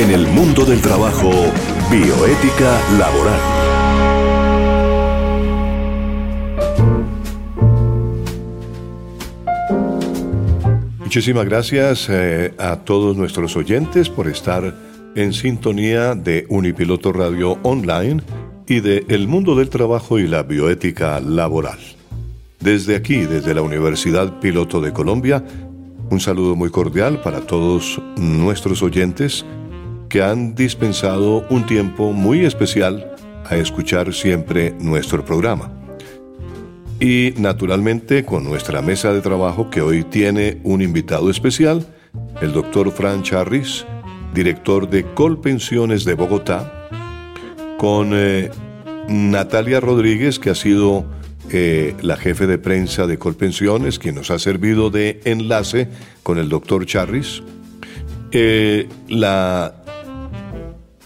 En el mundo del trabajo, bioética laboral. Muchísimas gracias eh, a todos nuestros oyentes por estar en sintonía de Unipiloto Radio Online y de El Mundo del Trabajo y la Bioética Laboral. Desde aquí, desde la Universidad Piloto de Colombia, un saludo muy cordial para todos nuestros oyentes que han dispensado un tiempo muy especial a escuchar siempre nuestro programa. Y naturalmente con nuestra mesa de trabajo que hoy tiene un invitado especial, el doctor Fran Charris, director de Colpensiones de Bogotá, con eh, Natalia Rodríguez, que ha sido eh, la jefe de prensa de Colpensiones, quien nos ha servido de enlace con el doctor Charris. Eh, la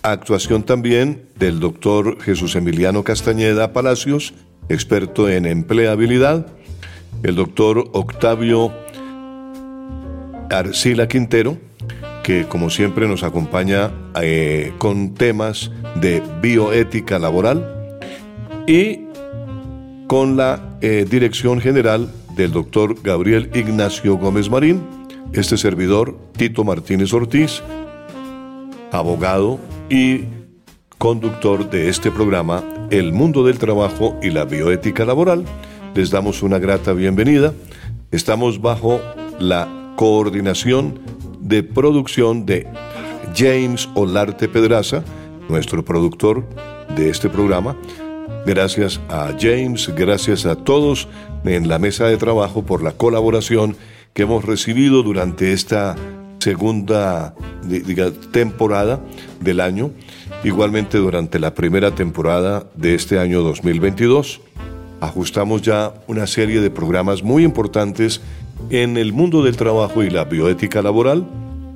actuación también del doctor Jesús Emiliano Castañeda Palacios, experto en empleabilidad, el doctor Octavio Arcila Quintero, que como siempre nos acompaña eh, con temas de bioética laboral y con la eh, dirección general del doctor Gabriel Ignacio Gómez Marín, este servidor Tito Martínez Ortiz, abogado y conductor de este programa El Mundo del Trabajo y la Bioética Laboral. Les damos una grata bienvenida. Estamos bajo la coordinación de producción de James Olarte Pedraza, nuestro productor de este programa. Gracias a James, gracias a todos en la mesa de trabajo por la colaboración que hemos recibido durante esta segunda temporada del año Igualmente durante la primera temporada de este año 2022 ajustamos ya una serie de programas muy importantes en el mundo del trabajo y la bioética laboral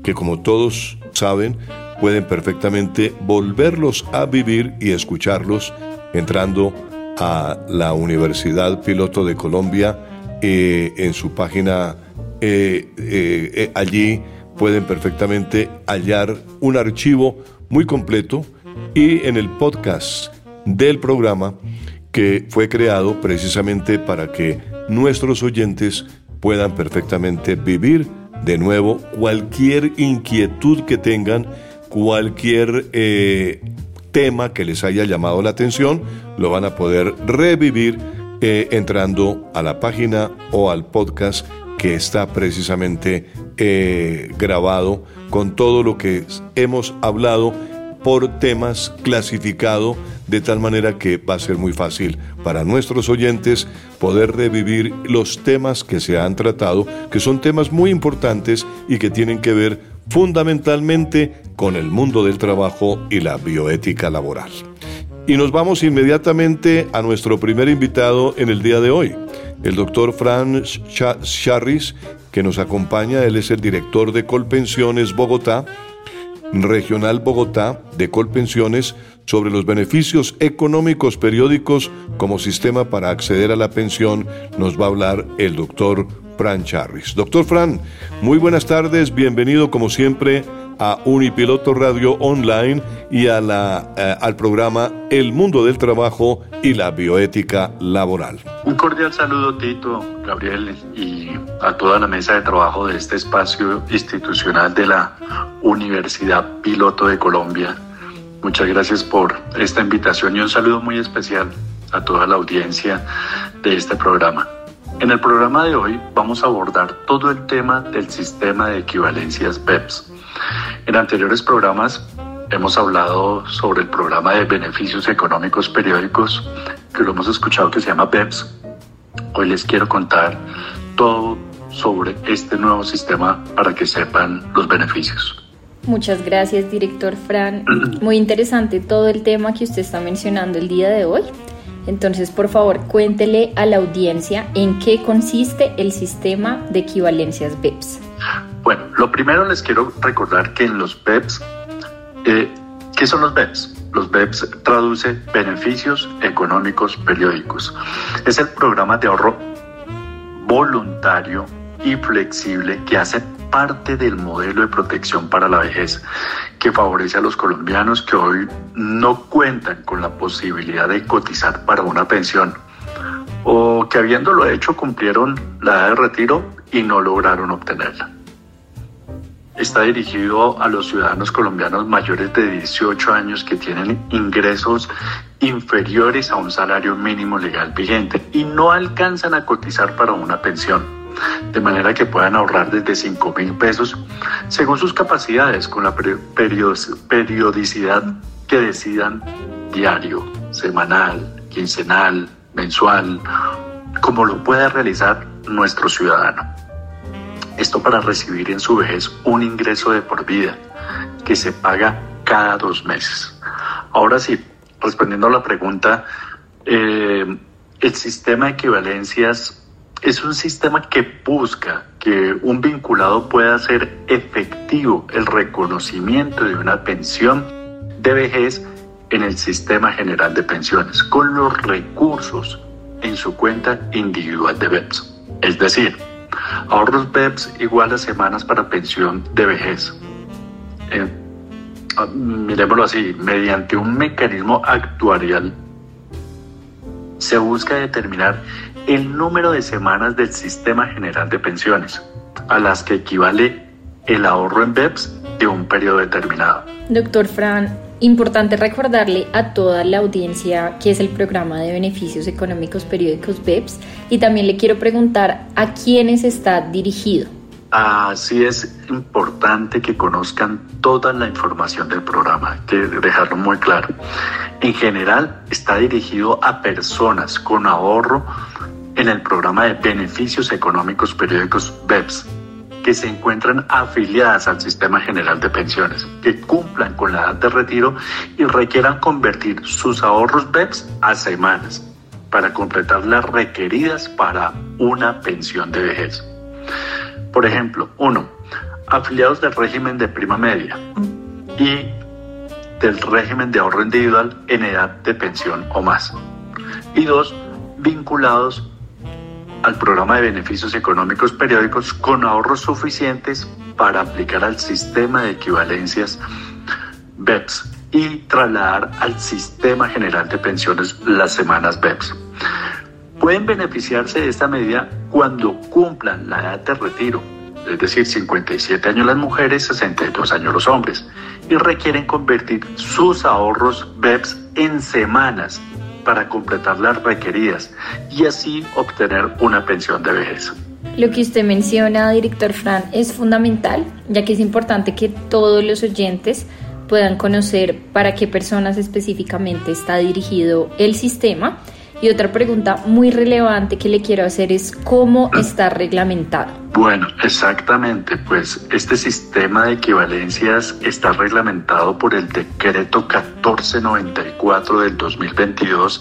que como todos saben pueden perfectamente volverlos a vivir y escucharlos entrando a la Universidad Piloto de Colombia eh, en su página eh, eh, allí pueden perfectamente hallar un archivo muy completo y en el podcast del programa que fue creado precisamente para que nuestros oyentes puedan perfectamente vivir de nuevo cualquier inquietud que tengan, cualquier eh, tema que les haya llamado la atención, lo van a poder revivir eh, entrando a la página o al podcast que está precisamente eh, grabado con todo lo que hemos hablado por temas clasificado de tal manera que va a ser muy fácil para nuestros oyentes poder revivir los temas que se han tratado, que son temas muy importantes y que tienen que ver fundamentalmente con el mundo del trabajo y la bioética laboral. Y nos vamos inmediatamente a nuestro primer invitado en el día de hoy, el doctor Franz Charris, que nos acompaña. Él es el director de Colpensiones Bogotá Regional Bogotá de Colpensiones sobre los beneficios económicos periódicos como sistema para acceder a la pensión nos va a hablar el doctor Fran Charris. Doctor Fran, muy buenas tardes, bienvenido como siempre a Unipiloto Radio Online y a la, eh, al programa El Mundo del Trabajo y la Bioética Laboral. Un cordial saludo, Tito, Gabriel y a toda la mesa de trabajo de este espacio institucional de la Universidad Piloto de Colombia. Muchas gracias por esta invitación y un saludo muy especial a toda la audiencia de este programa. En el programa de hoy vamos a abordar todo el tema del sistema de equivalencias BEPS en anteriores programas hemos hablado sobre el programa de beneficios económicos periódicos, que lo hemos escuchado que se llama BEPS. Hoy les quiero contar todo sobre este nuevo sistema para que sepan los beneficios. Muchas gracias, director Fran. Muy interesante todo el tema que usted está mencionando el día de hoy. Entonces, por favor, cuéntele a la audiencia en qué consiste el sistema de equivalencias BEPS. Bueno, lo primero les quiero recordar que en los BEPS, eh, ¿qué son los BEPS? Los BEPS traduce beneficios económicos periódicos. Es el programa de ahorro voluntario y flexible que hace parte del modelo de protección para la vejez que favorece a los colombianos que hoy no cuentan con la posibilidad de cotizar para una pensión o que habiéndolo hecho cumplieron la edad de retiro y no lograron obtenerla. Está dirigido a los ciudadanos colombianos mayores de 18 años que tienen ingresos inferiores a un salario mínimo legal vigente y no alcanzan a cotizar para una pensión, de manera que puedan ahorrar desde 5 mil pesos según sus capacidades con la periodicidad que decidan diario, semanal, quincenal, mensual, como lo pueda realizar nuestro ciudadano. Esto para recibir en su vejez un ingreso de por vida que se paga cada dos meses. Ahora sí, respondiendo a la pregunta, eh, el sistema de equivalencias es un sistema que busca que un vinculado pueda hacer efectivo el reconocimiento de una pensión de vejez en el sistema general de pensiones con los recursos en su cuenta individual de BEPS. Es decir, ahorros BEPS igual a semanas para pensión de vejez. Eh, ah, miremoslo así, mediante un mecanismo actuarial se busca determinar el número de semanas del sistema general de pensiones, a las que equivale el ahorro en BEPS de un periodo determinado. Doctor Fran, Importante recordarle a toda la audiencia que es el programa de beneficios económicos periódicos BEPS y también le quiero preguntar a quiénes está dirigido. Así es importante que conozcan toda la información del programa, que dejarlo muy claro. En general está dirigido a personas con ahorro en el programa de beneficios económicos periódicos BEPS que se encuentran afiliadas al Sistema General de Pensiones, que cumplan con la edad de retiro y requieran convertir sus ahorros BEPS a semanas para completar las requeridas para una pensión de vejez. Por ejemplo, uno, afiliados del régimen de prima media y del régimen de ahorro individual en edad de pensión o más. Y dos, vinculados al programa de beneficios económicos periódicos con ahorros suficientes para aplicar al sistema de equivalencias BEPS y trasladar al sistema general de pensiones las semanas BEPS. Pueden beneficiarse de esta medida cuando cumplan la edad de retiro, es decir, 57 años las mujeres, 62 años los hombres, y requieren convertir sus ahorros BEPS en semanas para completar las requeridas y así obtener una pensión de vejez. Lo que usted menciona, director Fran, es fundamental, ya que es importante que todos los oyentes puedan conocer para qué personas específicamente está dirigido el sistema. Y otra pregunta muy relevante que le quiero hacer es cómo está reglamentado. Bueno, exactamente, pues este sistema de equivalencias está reglamentado por el decreto 1494 del 2022,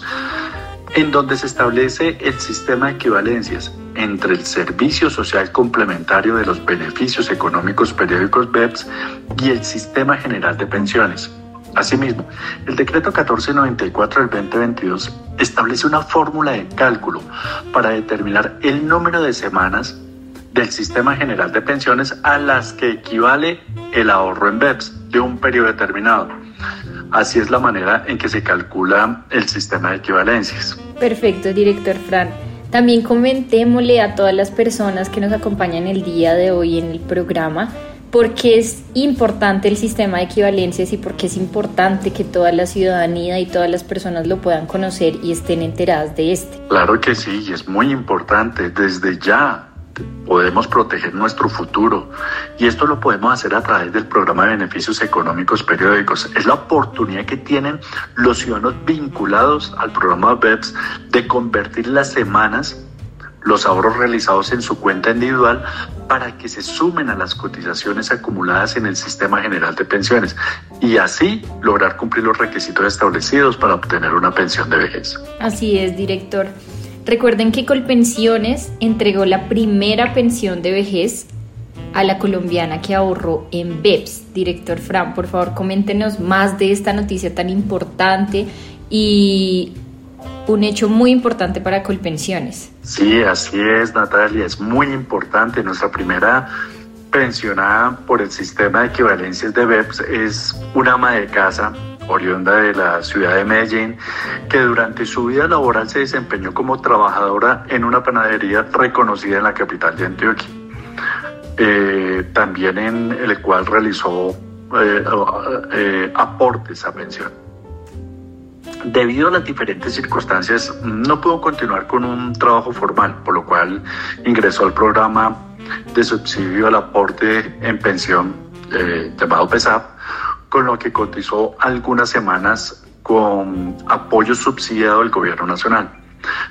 en donde se establece el sistema de equivalencias entre el Servicio Social Complementario de los Beneficios Económicos Periódicos BEPS y el Sistema General de Pensiones. Asimismo, el decreto 1494 del 2022 establece una fórmula de cálculo para determinar el número de semanas del Sistema General de Pensiones a las que equivale el ahorro en BEPS de un periodo determinado. Así es la manera en que se calcula el sistema de equivalencias. Perfecto, director Fran. También comentémosle a todas las personas que nos acompañan el día de hoy en el programa por qué es importante el sistema de equivalencias y por qué es importante que toda la ciudadanía y todas las personas lo puedan conocer y estén enteradas de este. Claro que sí, y es muy importante. Desde ya podemos proteger nuestro futuro y esto lo podemos hacer a través del programa de beneficios económicos periódicos. Es la oportunidad que tienen los ciudadanos vinculados al programa BEPS de convertir las semanas, los ahorros realizados en su cuenta individual para que se sumen a las cotizaciones acumuladas en el sistema general de pensiones y así lograr cumplir los requisitos establecidos para obtener una pensión de vejez. Así es, director. Recuerden que Colpensiones entregó la primera pensión de vejez a la colombiana que ahorró en BEPS. Director Fran, por favor, coméntenos más de esta noticia tan importante y un hecho muy importante para Colpensiones. Sí, así es, Natalia, es muy importante. Nuestra primera pensionada por el sistema de equivalencias de BEPS es una ama de casa oriunda de la ciudad de Medellín, que durante su vida laboral se desempeñó como trabajadora en una panadería reconocida en la capital de Antioquia. Eh, también en el cual realizó eh, eh, aportes a pensión. Debido a las diferentes circunstancias, no pudo continuar con un trabajo formal, por lo cual ingresó al programa de subsidio al aporte en pensión llamado PESAP, con lo que cotizó algunas semanas con apoyo subsidiado del gobierno nacional.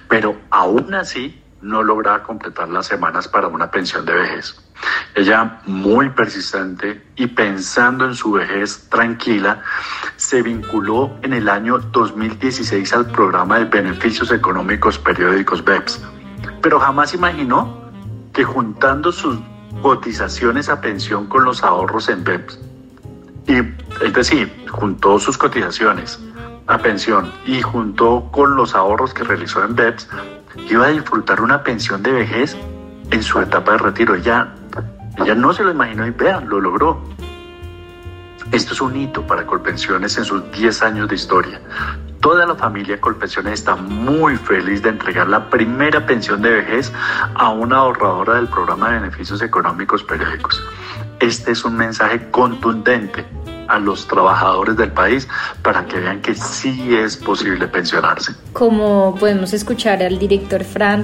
Pero aún así no lograba completar las semanas para una pensión de vejez. Ella, muy persistente y pensando en su vejez tranquila, se vinculó en el año 2016 al programa de beneficios económicos periódicos BEPS, pero jamás imaginó que juntando sus cotizaciones a pensión con los ahorros en BEPS, y es decir, juntó sus cotizaciones a pensión y juntó con los ahorros que realizó en BEPS, iba a disfrutar una pensión de vejez en su etapa de retiro. Ella, ella no se lo imaginó y vean, lo logró. Esto es un hito para Colpensiones en sus 10 años de historia. Toda la familia Colpensiones está muy feliz de entregar la primera pensión de vejez a una ahorradora del programa de beneficios económicos periódicos. Este es un mensaje contundente a los trabajadores del país para que vean que sí es posible pensionarse. Como podemos escuchar al director Fran,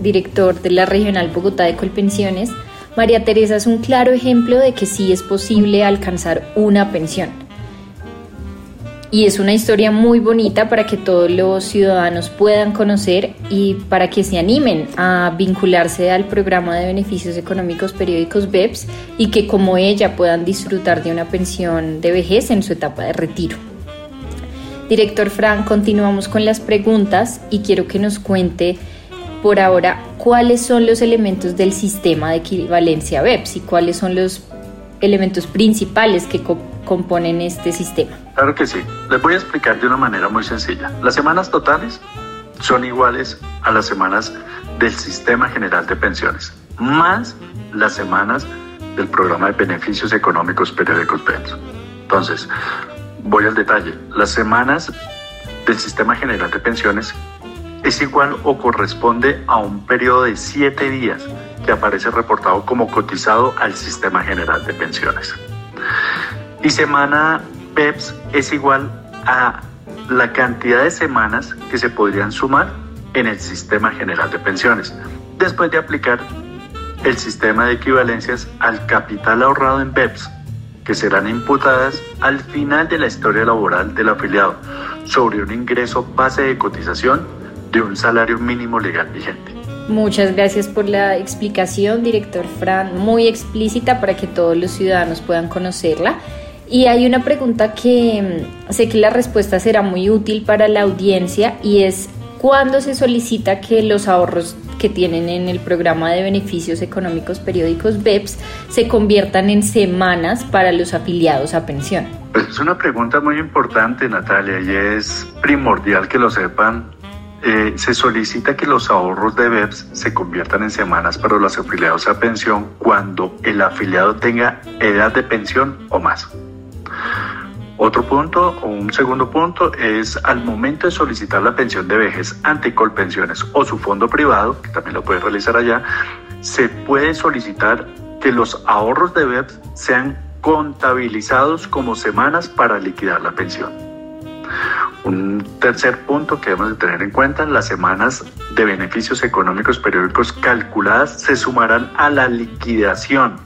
director de la Regional Bogotá de Colpensiones, María Teresa es un claro ejemplo de que sí es posible alcanzar una pensión. Y es una historia muy bonita para que todos los ciudadanos puedan conocer y para que se animen a vincularse al programa de beneficios económicos periódicos BEPS y que como ella puedan disfrutar de una pensión de vejez en su etapa de retiro. Director Fran, continuamos con las preguntas y quiero que nos cuente por ahora cuáles son los elementos del sistema de equivalencia BEPS y cuáles son los elementos principales que componen este sistema. Claro que sí. Les voy a explicar de una manera muy sencilla. Las semanas totales son iguales a las semanas del Sistema General de Pensiones, más las semanas del programa de beneficios económicos periódicos BEPS. Entonces, voy al detalle. Las semanas del Sistema General de Pensiones es igual o corresponde a un periodo de siete días que aparece reportado como cotizado al Sistema General de Pensiones. Y semana PEPS es igual a la cantidad de semanas que se podrían sumar en el Sistema General de Pensiones, después de aplicar el sistema de equivalencias al capital ahorrado en BEPS, que serán imputadas al final de la historia laboral del afiliado sobre un ingreso base de cotización de un salario mínimo legal vigente. Muchas gracias por la explicación, director Fran, muy explícita para que todos los ciudadanos puedan conocerla. Y hay una pregunta que mm, sé que la respuesta será muy útil para la audiencia y es ¿cuándo se solicita que los ahorros que tienen en el programa de beneficios económicos periódicos BEPS se conviertan en semanas para los afiliados a pensión? Es una pregunta muy importante, Natalia, y es primordial que lo sepan eh, se solicita que los ahorros de BEPS se conviertan en semanas para los afiliados a pensión cuando el afiliado tenga edad de pensión o más. Otro punto o un segundo punto es al momento de solicitar la pensión de vejez ante Colpensiones o su fondo privado, que también lo puede realizar allá, se puede solicitar que los ahorros de BEPS sean contabilizados como semanas para liquidar la pensión. Un tercer punto que debemos de tener en cuenta, las semanas de beneficios económicos periódicos calculadas se sumarán a la liquidación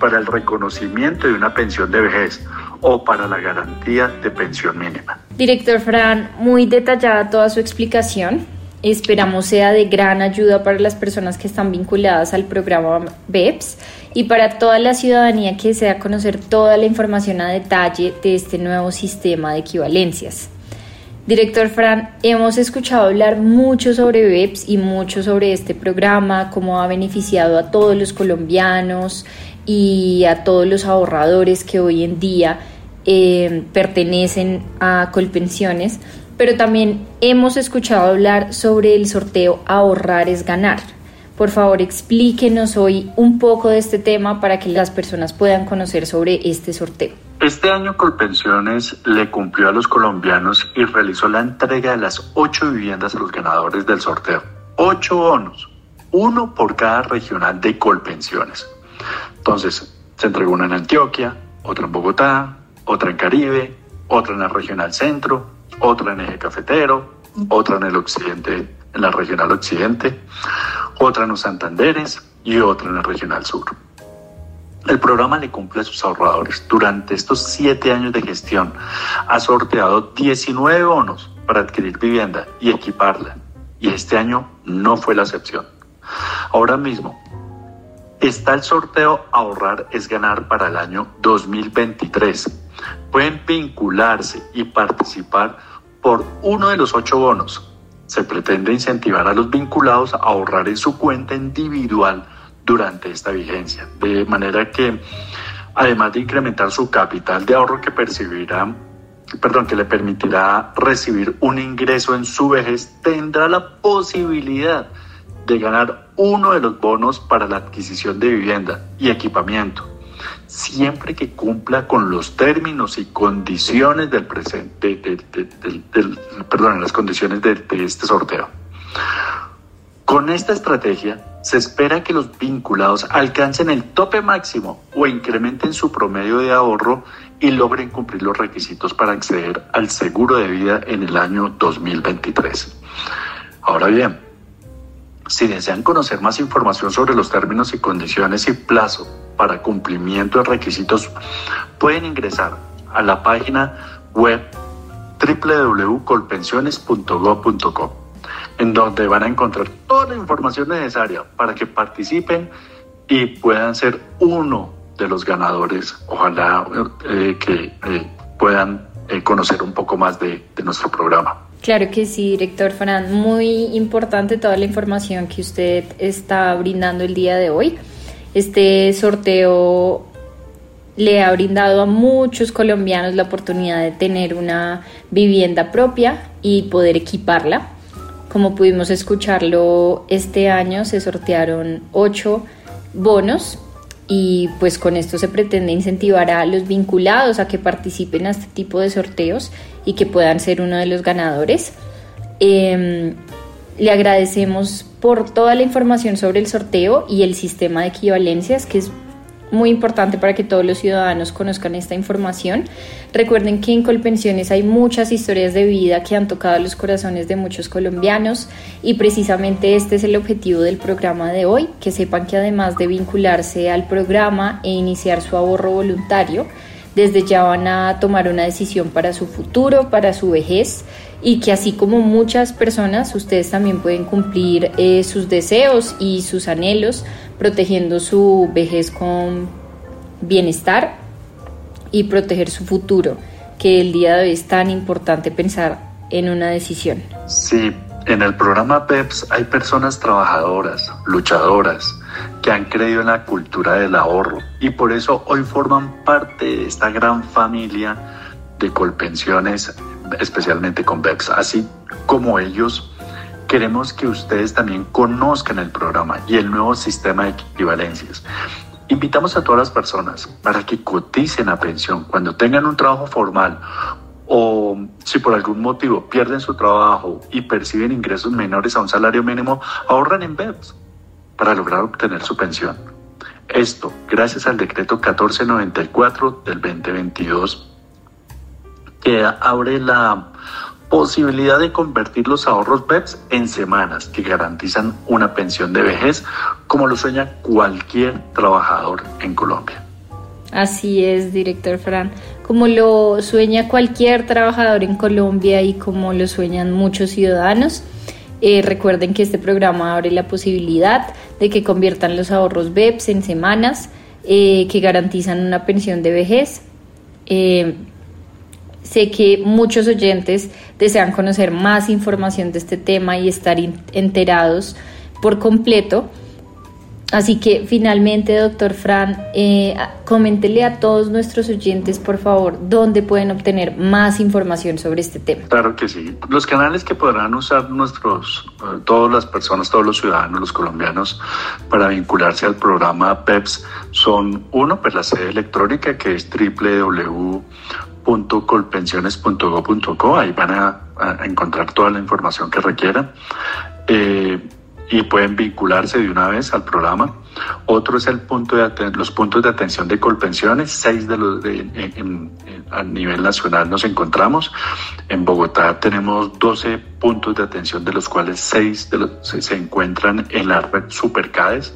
para el reconocimiento de una pensión de vejez o para la garantía de pensión mínima. Director Fran, muy detallada toda su explicación. Esperamos sea de gran ayuda para las personas que están vinculadas al programa BEPS y para toda la ciudadanía que desea conocer toda la información a detalle de este nuevo sistema de equivalencias. Director Fran, hemos escuchado hablar mucho sobre BEPS y mucho sobre este programa, cómo ha beneficiado a todos los colombianos y a todos los ahorradores que hoy en día eh, pertenecen a Colpensiones, pero también hemos escuchado hablar sobre el sorteo Ahorrar es ganar. Por favor, explíquenos hoy un poco de este tema para que las personas puedan conocer sobre este sorteo. Este año Colpensiones le cumplió a los colombianos y realizó la entrega de las ocho viviendas a los ganadores del sorteo. Ocho bonos, uno por cada regional de Colpensiones. Entonces, se entregó una en Antioquia, otra en Bogotá, otra en Caribe, otra en el regional centro, otra en eje cafetero, otra en el occidente, en la regional occidente, otra en los Santanderes y otra en el regional sur. El programa le cumple a sus ahorradores. Durante estos siete años de gestión ha sorteado 19 bonos para adquirir vivienda y equiparla. Y este año no fue la excepción. Ahora mismo está el sorteo Ahorrar es ganar para el año 2023. Pueden vincularse y participar por uno de los ocho bonos. Se pretende incentivar a los vinculados a ahorrar en su cuenta individual durante esta vigencia, de manera que además de incrementar su capital de ahorro que percibirá, perdón, que le permitirá recibir un ingreso en su vejez, tendrá la posibilidad de ganar uno de los bonos para la adquisición de vivienda y equipamiento, siempre que cumpla con los términos y condiciones del presente, del, perdón, las condiciones de este sorteo. Con esta estrategia, se espera que los vinculados alcancen el tope máximo o incrementen su promedio de ahorro y logren cumplir los requisitos para acceder al seguro de vida en el año 2023. Ahora bien, si desean conocer más información sobre los términos y condiciones y plazo para cumplimiento de requisitos, pueden ingresar a la página web www.colpensiones.gov.co en donde van a encontrar toda la información necesaria para que participen y puedan ser uno de los ganadores. Ojalá eh, que eh, puedan eh, conocer un poco más de, de nuestro programa. Claro que sí, director Fran. Muy importante toda la información que usted está brindando el día de hoy. Este sorteo le ha brindado a muchos colombianos la oportunidad de tener una vivienda propia y poder equiparla. Como pudimos escucharlo, este año se sortearon ocho bonos y pues con esto se pretende incentivar a los vinculados a que participen a este tipo de sorteos y que puedan ser uno de los ganadores. Em, le agradecemos por toda la información sobre el sorteo y el sistema de equivalencias que es muy importante para que todos los ciudadanos conozcan esta información. Recuerden que en Colpensiones hay muchas historias de vida que han tocado los corazones de muchos colombianos y precisamente este es el objetivo del programa de hoy, que sepan que además de vincularse al programa e iniciar su ahorro voluntario, desde ya van a tomar una decisión para su futuro, para su vejez y que así como muchas personas, ustedes también pueden cumplir eh, sus deseos y sus anhelos, protegiendo su vejez con bienestar y proteger su futuro, que el día de hoy es tan importante pensar en una decisión. Sí, en el programa PEPS hay personas trabajadoras, luchadoras, que han creído en la cultura del ahorro y por eso hoy forman parte de esta gran familia de Colpensiones, especialmente con BEPS. Así como ellos, queremos que ustedes también conozcan el programa y el nuevo sistema de equivalencias. Invitamos a todas las personas para que coticen a pensión cuando tengan un trabajo formal o si por algún motivo pierden su trabajo y perciben ingresos menores a un salario mínimo, ahorran en BEPS para lograr obtener su pensión. Esto gracias al decreto 1494 del 2022 que abre la posibilidad de convertir los ahorros BEPS en semanas que garantizan una pensión de vejez como lo sueña cualquier trabajador en Colombia. Así es, director Fran. Como lo sueña cualquier trabajador en Colombia y como lo sueñan muchos ciudadanos, eh, recuerden que este programa abre la posibilidad de que conviertan los ahorros BEPS en semanas eh, que garantizan una pensión de vejez. Eh, sé que muchos oyentes desean conocer más información de este tema y estar enterados por completo. Así que finalmente, doctor Fran, eh, coméntele a todos nuestros oyentes, por favor, dónde pueden obtener más información sobre este tema. Claro que sí. Los canales que podrán usar nuestros, eh, todas las personas, todos los ciudadanos, los colombianos, para vincularse al programa PEPS son, uno, pues la sede electrónica que es www.colpensiones.go.co. Ahí van a, encontrar toda la información que requieran. Eh, y pueden vincularse de una vez al programa. Otro es el punto de los puntos de atención de Colpensiones, seis de los a nivel nacional nos encontramos. En Bogotá tenemos 12 puntos de atención, de los cuales seis de los, se, encuentran en la red Supercades.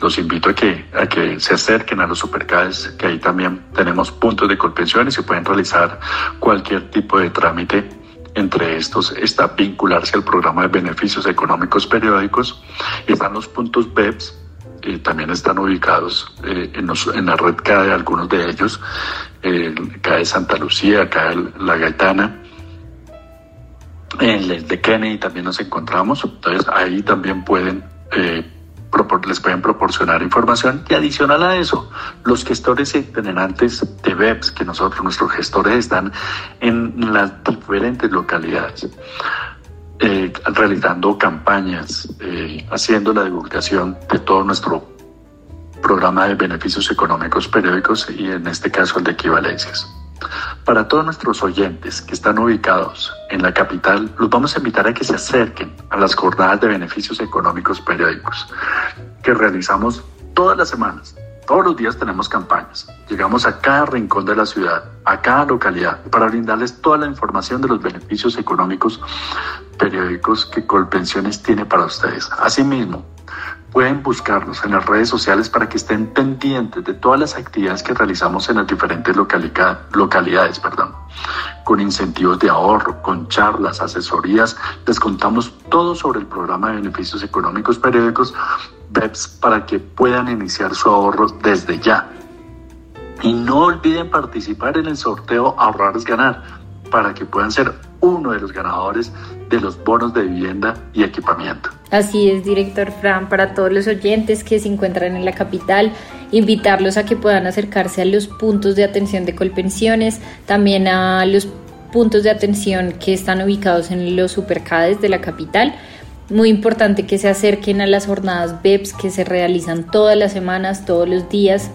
Los invito a que, a que se acerquen a los Supercades, que ahí también tenemos puntos de Colpensiones y pueden realizar cualquier tipo de trámite entre estos está vincularse al programa de beneficios económicos periódicos. Están los puntos BEPS, también están ubicados eh, en, la red CADE, algunos de ellos, eh, CADE Santa Lucía, CADE La Gaetana. En el de Kennedy también nos encontramos, entonces ahí también pueden eh, les pueden proporcionar información y adicional a eso, los gestores itinerantes de webs que nosotros, nuestros gestores están en las diferentes localidades. Eh, realizando campañas, eh, haciendo la divulgación de todo nuestro programa de beneficios económicos periódicos y en este caso el de equivalencias. Para todos nuestros oyentes que están ubicados en la capital, los vamos a invitar a que se acerquen a las jornadas de beneficios económicos periódicos que realizamos todas las semanas. Todos los días tenemos campañas. Llegamos a cada rincón de la ciudad, a cada localidad, para brindarles toda la información de los beneficios económicos periódicos que Colpensiones tiene para ustedes. Asimismo, Pueden buscarnos en las redes sociales para que estén pendientes de todas las actividades que realizamos en las diferentes localidades, perdón. con incentivos de ahorro, con charlas, asesorías. Les contamos todo sobre el programa de beneficios económicos periódicos BEPS para que puedan iniciar su ahorro desde ya. Y no olviden participar en el sorteo Ahorrar es Ganar para que puedan ser uno de los ganadores de los bonos de vivienda y equipamiento. Así es, director Fran, para todos los oyentes que se encuentran en la capital, invitarlos a que puedan acercarse a los puntos de atención de Colpensiones, también a los puntos de atención que están ubicados en los supercades de la capital. Muy importante que se acerquen a las jornadas BEPS que se realizan todas las semanas, todos los días,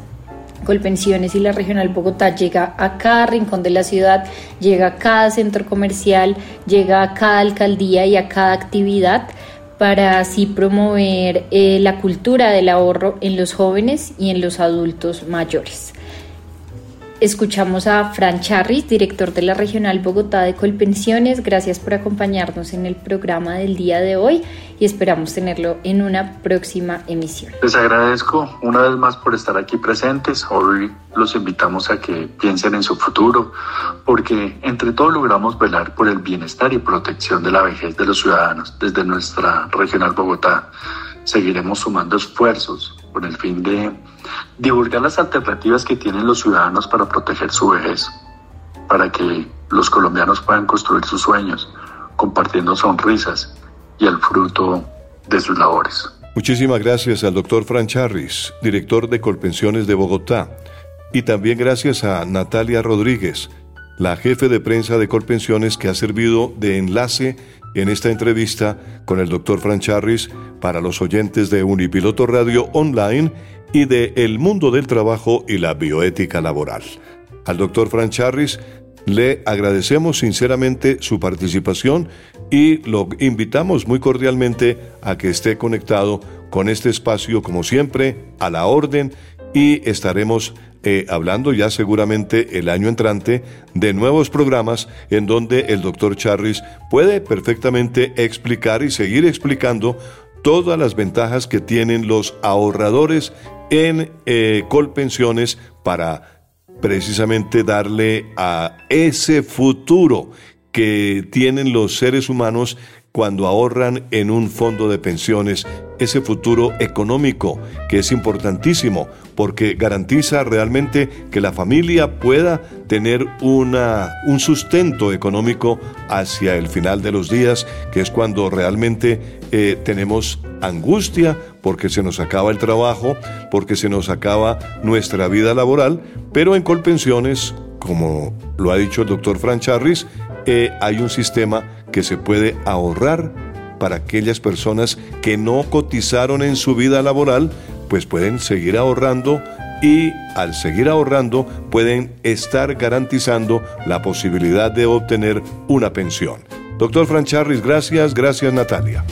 Colpensiones y la Regional Bogotá llega a cada rincón de la ciudad, llega a cada centro comercial, llega a cada alcaldía y a cada actividad para así promover eh, la cultura del ahorro en los jóvenes y en los adultos mayores. Escuchamos a Fran Charris, director de la Regional Bogotá de Colpensiones. Gracias por acompañarnos en el programa del día de hoy y esperamos tenerlo en una próxima emisión. Les agradezco una vez más por estar aquí presentes. Hoy los invitamos a que piensen en su futuro, porque entre todos logramos velar por el bienestar y protección de la vejez de los ciudadanos desde nuestra Regional Bogotá. Seguiremos sumando esfuerzos con el fin de divulgar las alternativas que tienen los ciudadanos para proteger su vejez, para que los colombianos puedan construir sus sueños, compartiendo sonrisas y el fruto de sus labores. Muchísimas gracias al doctor Fran Charris, director de Colpensiones de Bogotá, y también gracias a Natalia Rodríguez, la jefe de prensa de Colpensiones que ha servido de enlace en esta entrevista con el doctor Fran Charris para los oyentes de Unipiloto Radio Online y de El Mundo del Trabajo y la Bioética Laboral. Al doctor Fran Charris le agradecemos sinceramente su participación y lo invitamos muy cordialmente a que esté conectado con este espacio como siempre a la orden y estaremos eh, hablando ya seguramente el año entrante de nuevos programas en donde el doctor Charris puede perfectamente explicar y seguir explicando todas las ventajas que tienen los ahorradores en eh, Colpensiones para precisamente darle a ese futuro que tienen los seres humanos cuando ahorran en un fondo de pensiones ese futuro económico que es importantísimo porque garantiza realmente que la familia pueda tener una, un sustento económico hacia el final de los días, que es cuando realmente eh, tenemos angustia porque se nos acaba el trabajo, porque se nos acaba nuestra vida laboral, pero en Colpensiones, como lo ha dicho el doctor Francharris, hay un sistema que se puede ahorrar para aquellas personas que no cotizaron en su vida laboral, pues pueden seguir ahorrando y al seguir ahorrando pueden estar garantizando la posibilidad de obtener una pensión. Doctor Francharris, gracias, gracias Natalia.